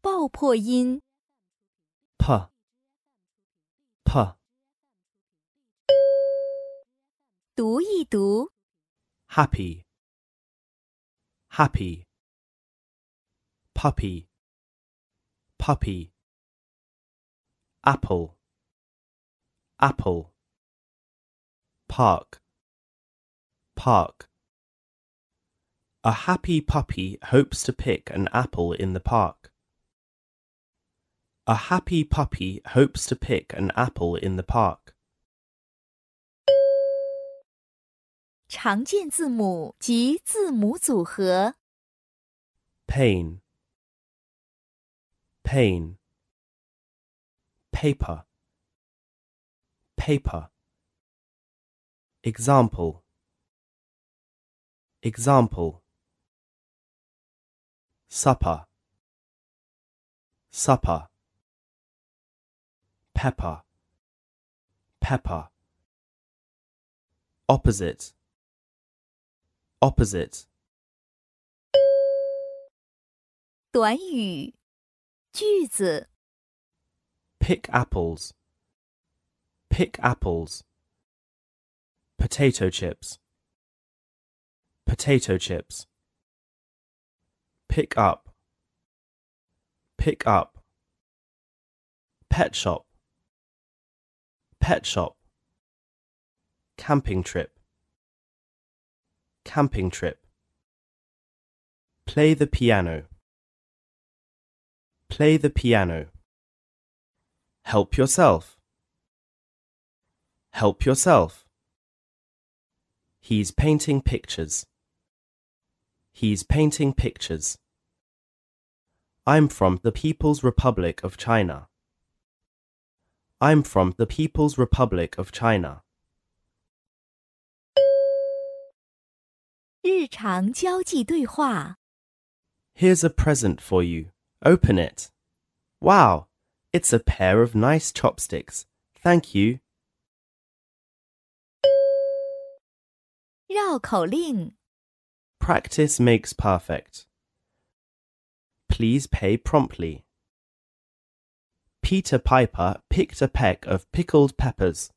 爆破音。 p p 读一读， happy happy puppy puppy apple apple park park a happy puppy hopes to pick an apple in the park a happy puppy hopes to pick an apple in the park 常见字母及字母组合。 pain pain paper paper example example supper supper pepper pepper opposite opposite 短语、句子、 pick apples pick apples potato chips potato chips pick up pick up pet shop pet shop camping trip camping trip play the piano play the piano Help yourself. Help yourself. He's painting pictures. He's painting pictures. I'm from the People's Republic of China. I'm from the People's Republic of China. 日常交际对话。 Here's a present for you. Open it. Wow, it's a pair of nice chopsticks. Thank you. 绕口令： Practice makes perfect. Please pay promptly. Peter Piper picked a peck of pickled peppers.